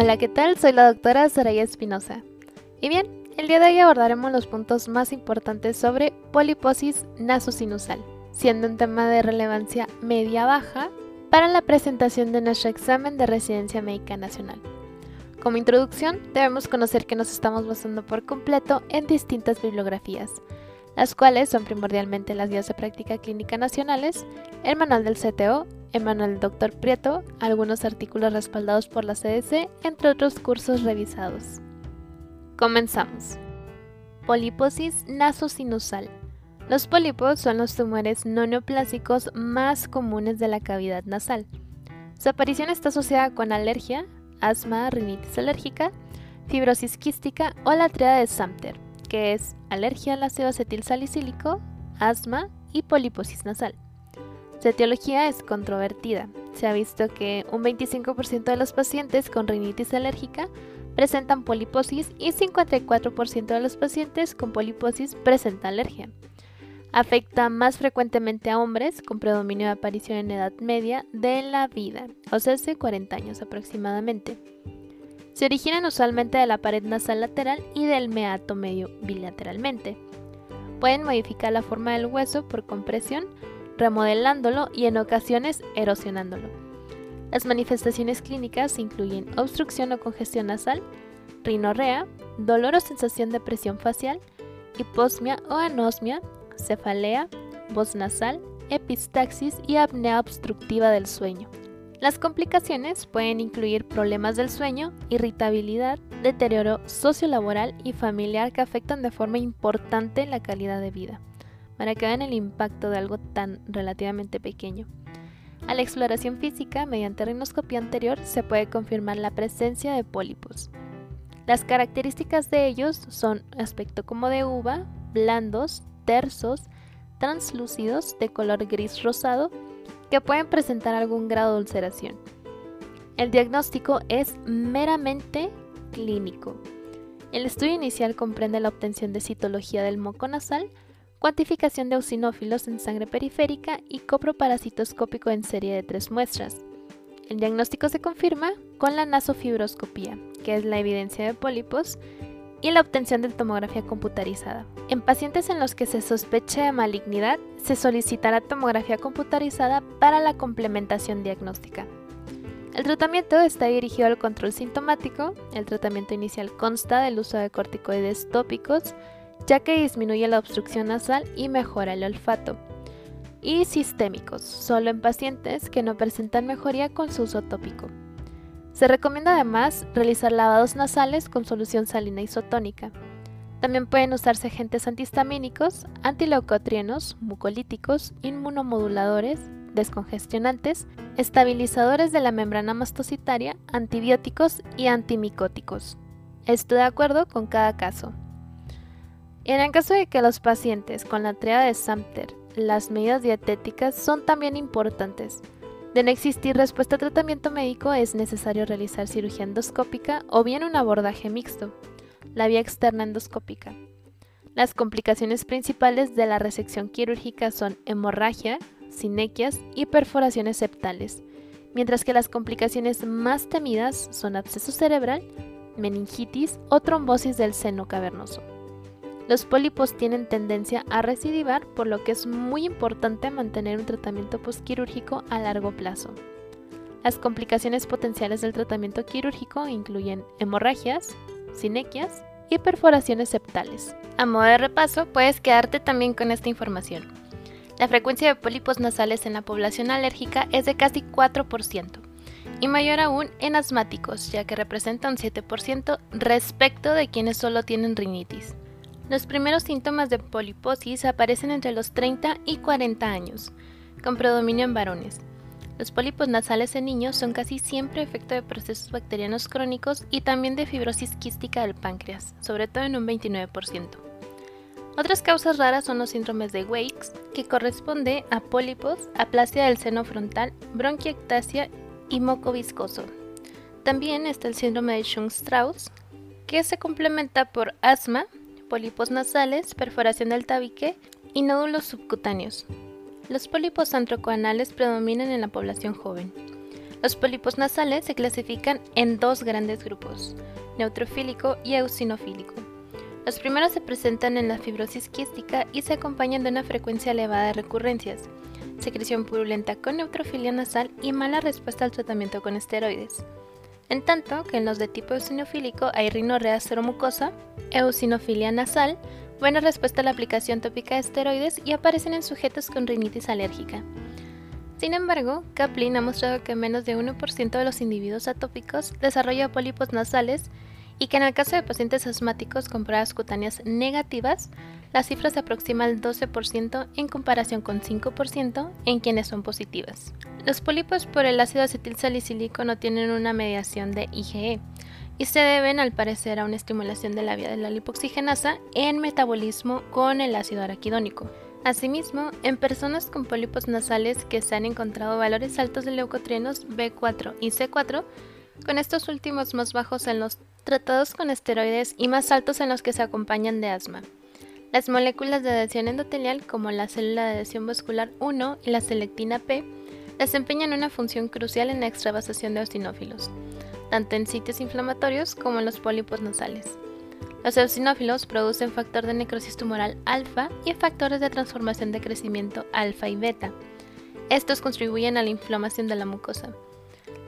Hola, ¿qué tal? Soy la doctora Soraya Espinosa. Y bien, el día de hoy abordaremos los puntos más importantes sobre poliposis nasosinusal, siendo un tema de relevancia media-baja para la presentación de nuestro examen de residencia médica nacional. Como introducción, debemos conocer que nos estamos basando por completo en distintas bibliografías, las cuales son primordialmente las guías de práctica clínica nacionales, el manual del CTO, el manual del Dr. Prieto, algunos artículos respaldados por la CDC, entre otros cursos revisados. Comenzamos. Poliposis nasosinusal. Los pólipos son los tumores no neoplásicos más comunes de la cavidad nasal. Su aparición está asociada con alergia, asma, rinitis alérgica, fibrosis quística o la triada de Samter, que es alergia al ácido acetil salicílico, asma y poliposis nasal. Su etiología es controvertida. Se ha visto que un 25% de los pacientes con rinitis alérgica presentan poliposis y 54% de los pacientes con poliposis presentan alergia. Afecta más frecuentemente a hombres con predominio de aparición en edad media de la vida, o sea, hace 40 años aproximadamente. Se originan usualmente de la pared nasal lateral y del meato medio bilateralmente. Pueden modificar la forma del hueso por compresión, remodelándolo y en ocasiones erosionándolo. Las manifestaciones clínicas incluyen obstrucción o congestión nasal, rinorrea, dolor o sensación de presión facial, hiposmia o anosmia, cefalea, voz nasal, epistaxis y apnea obstructiva del sueño. Las complicaciones pueden incluir problemas del sueño, irritabilidad, deterioro sociolaboral y familiar que afectan de forma importante la calidad de vida para que vean el impacto de algo tan relativamente pequeño. A la exploración física mediante rinoscopía anterior se puede confirmar la presencia de pólipos. Las características de ellos son aspecto como de uva, blandos, tersos, translúcidos de color gris rosado que pueden presentar algún grado de ulceración. El diagnóstico es meramente clínico. El estudio inicial comprende la obtención de citología del moco nasal, cuantificación de eosinófilos en sangre periférica y coproparasitoscópico en serie de tres muestras. El diagnóstico se confirma con la nasofibroscopía, que es la evidencia de pólipos, y la obtención de tomografía computarizada. En pacientes en los que se sospeche de malignidad, se solicitará tomografía computarizada para la complementación diagnóstica. El tratamiento está dirigido al control sintomático. El tratamiento inicial consta del uso de corticoides tópicos, ya que disminuye la obstrucción nasal y mejora el olfato. Y sistémicos, solo en pacientes que no presentan mejoría con su uso tópico. Se recomienda además realizar lavados nasales con solución salina isotónica. También pueden usarse agentes antihistamínicos, antileucotrienos, mucolíticos, inmunomoduladores, descongestionantes, estabilizadores de la membrana mastocitaria, antibióticos y antimicóticos. Esto de acuerdo con cada caso. En el caso de que los pacientes con la triada de Samter, las medidas dietéticas son también importantes. De no existir respuesta a tratamiento médico es necesario realizar cirugía endoscópica o bien un abordaje mixto, la vía externa endoscópica. Las complicaciones principales de la resección quirúrgica son hemorragia, sinequias y perforaciones septales, mientras que las complicaciones más temidas son absceso cerebral, meningitis o trombosis del seno cavernoso. Los pólipos tienen tendencia a recidivar, por lo que es muy importante mantener un tratamiento postquirúrgico a largo plazo. Las complicaciones potenciales del tratamiento quirúrgico incluyen hemorragias, sinequias y perforaciones septales. A modo de repaso, puedes quedarte también con esta información. La frecuencia de pólipos nasales en la población alérgica es de casi 4% y mayor aún en asmáticos, ya que representa un 7% respecto de quienes solo tienen rinitis. Los primeros síntomas de poliposis aparecen entre los 30 y 40 años, con predominio en varones. Los pólipos nasales en niños son casi siempre efecto de procesos bacterianos crónicos y también de fibrosis quística del páncreas, sobre todo en un 29%. Otras causas raras son los síndromes de Wakes, que corresponde a pólipos, aplasia del seno frontal, bronquiectasia y moco viscoso. También está el síndrome de Chung-Strauss, que se complementa por asma, pólipos nasales, perforación del tabique y nódulos subcutáneos. Los pólipos antrocoanales predominan en la población joven. Los pólipos nasales se clasifican en dos grandes grupos, neutrofílico y eosinofílico. Los primeros se presentan en la fibrosis quística y se acompañan de una frecuencia elevada de recurrencias, secreción purulenta con neutrofilia nasal y mala respuesta al tratamiento con esteroides. En tanto que en los de tipo eosinofílico hay rinorrea seromucosa, eosinofilia nasal, buena respuesta a la aplicación tópica de esteroides y aparecen en sujetos con rinitis alérgica. Sin embargo, Kaplan ha mostrado que menos de 1% de los individuos atópicos desarrolla pólipos nasales y que en el caso de pacientes asmáticos con pruebas cutáneas negativas, la cifra se aproxima al 12% en comparación con 5% en quienes son positivas. Los pólipos por el ácido acetilsalicílico no tienen una mediación de IgE y se deben al parecer a una estimulación de la vía de la lipoxigenasa en metabolismo con el ácido araquidónico. Asimismo, en personas con pólipos nasales que se han encontrado valores altos de leucotrienos B4 y C4, con estos últimos más bajos en los tratados con esteroides y más altos en los que se acompañan de asma. Las moléculas de adhesión endotelial, como la célula de adhesión vascular 1 y la selectina P, desempeñan una función crucial en la extravasación de eosinófilos, tanto en sitios inflamatorios como en los pólipos nasales. Los eosinófilos producen factor de necrosis tumoral alfa y factores de transformación de crecimiento alfa y beta. Estos contribuyen a la inflamación de la mucosa.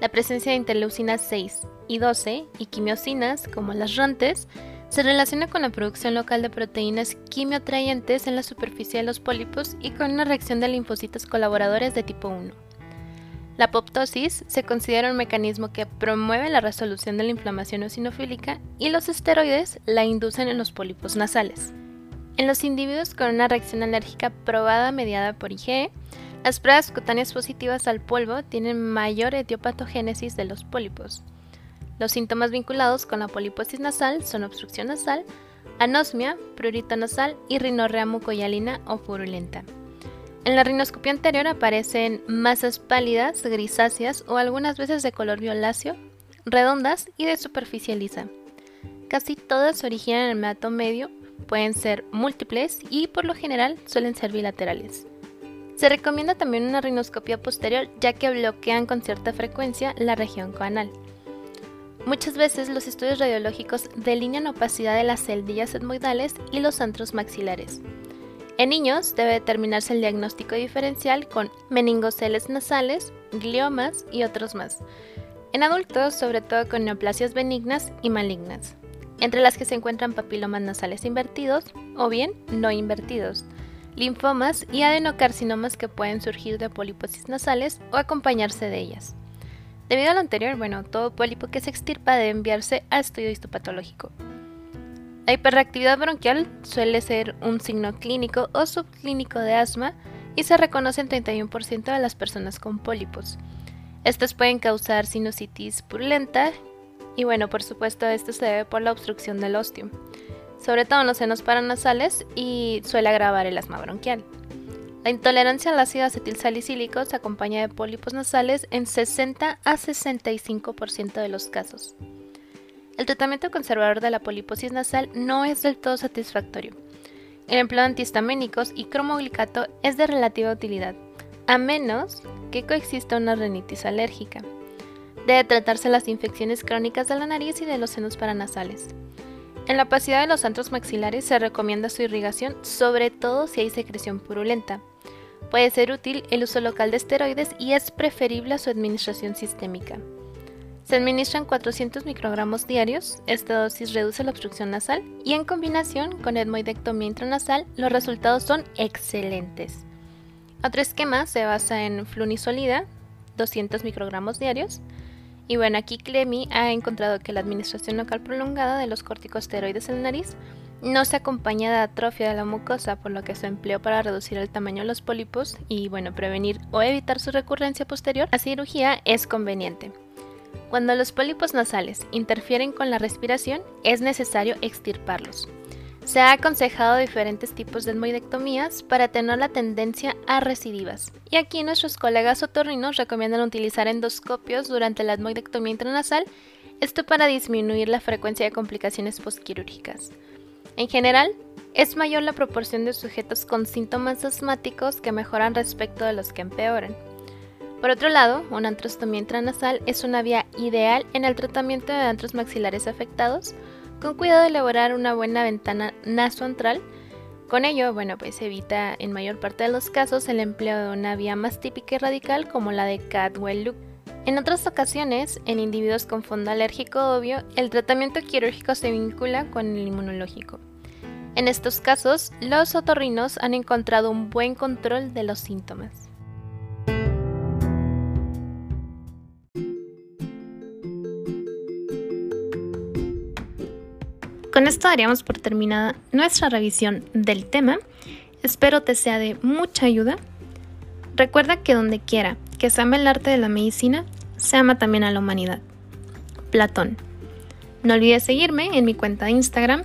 La presencia de interleucinas 6 y 12 y quimiosinas, como las rontes, se relaciona con la producción local de proteínas quimioatrayentes en la superficie de los pólipos y con una reacción de linfocitos colaboradores de tipo 1. La apoptosis se considera un mecanismo que promueve la resolución de la inflamación eosinofílica y los esteroides la inducen en los pólipos nasales. En los individuos con una reacción alérgica probada mediada por IgE, las pruebas cutáneas positivas al polvo tienen mayor etiopatogénesis de los pólipos. Los síntomas vinculados con la poliposis nasal son obstrucción nasal, anosmia, prurito nasal y rinorrea mucoyalina o purulenta. En la rinoscopia anterior aparecen masas pálidas, grisáceas o algunas veces de color violáceo, redondas y de superficie lisa. Casi todas se originan en el meato medio, pueden ser múltiples y por lo general suelen ser bilaterales. Se recomienda también una rinoscopia posterior ya que bloquean con cierta frecuencia la región coanal. Muchas veces los estudios radiológicos delinean opacidad de las celdillas etmoidales y los antros maxilares. En niños debe determinarse el diagnóstico diferencial con meningoceles nasales, gliomas y otros más. En adultos, sobre todo con neoplasias benignas y malignas, entre las que se encuentran papilomas nasales invertidos o bien no invertidos, linfomas y adenocarcinomas que pueden surgir de poliposis nasales o acompañarse de ellas. Debido a lo anterior, bueno, todo pólipo que se extirpa debe enviarse a estudio histopatológico. La hiperreactividad bronquial suele ser un signo clínico o subclínico de asma y se reconoce en 31% de las personas con pólipos. Estas pueden causar sinusitis purulenta y bueno, por supuesto esto se debe por la obstrucción del osteo, sobre todo en los senos paranasales y suele agravar el asma bronquial. La intolerancia al ácido acetilsalicílico se acompaña de pólipos nasales en 60 a 65% de los casos. El tratamiento conservador de la poliposis nasal no es del todo satisfactorio. El empleo de antihistamínicos y cromoglicato es de relativa utilidad, a menos que coexista una rinitis alérgica. Debe tratarse las infecciones crónicas de la nariz y de los senos paranasales. En la opacidad de los antros maxilares se recomienda su irrigación, sobre todo si hay secreción purulenta. Puede ser útil el uso local de esteroides y es preferible a su administración sistémica. Se administran 400 microgramos diarios, esta dosis reduce la obstrucción nasal y en combinación con etmoidectomía intranasal los resultados son excelentes. Otro esquema se basa en flunisolida, 200 microgramos diarios, y bueno, aquí Clemi ha encontrado que la administración local prolongada de los corticosteroides en la nariz no se acompaña de atrofia de la mucosa, por lo que su empleo para reducir el tamaño de los pólipos y bueno, prevenir o evitar su recurrencia posterior a cirugía es conveniente. Cuando los pólipos nasales interfieren con la respiración, es necesario extirparlos. Se ha aconsejado diferentes tipos de etmoidectomías para tener la tendencia a recidivas. Y aquí nuestros colegas otorrinos recomiendan utilizar endoscopios durante la etmoidectomía intranasal, esto para disminuir la frecuencia de complicaciones postquirúrgicas. En general, es mayor la proporción de sujetos con síntomas asmáticos que mejoran respecto de los que empeoran. Por otro lado, una antrostomía intranasal es una vía ideal en el tratamiento de antros maxilares afectados, con cuidado de elaborar una buena ventana nasoantral. Con ello, bueno, pues evita en mayor parte de los casos el empleo de una vía más típica y radical como la de Cadwell-Loop. En otras ocasiones, en individuos con fondo alérgico obvio, el tratamiento quirúrgico se vincula con el inmunológico. En estos casos, los otorrinos han encontrado un buen control de los síntomas. Con esto daríamos por terminada nuestra revisión del tema. Espero te sea de mucha ayuda. Recuerda que donde quiera que se ama el arte de la medicina, se ama también a la humanidad. Platón. No olvides seguirme en mi cuenta de Instagram,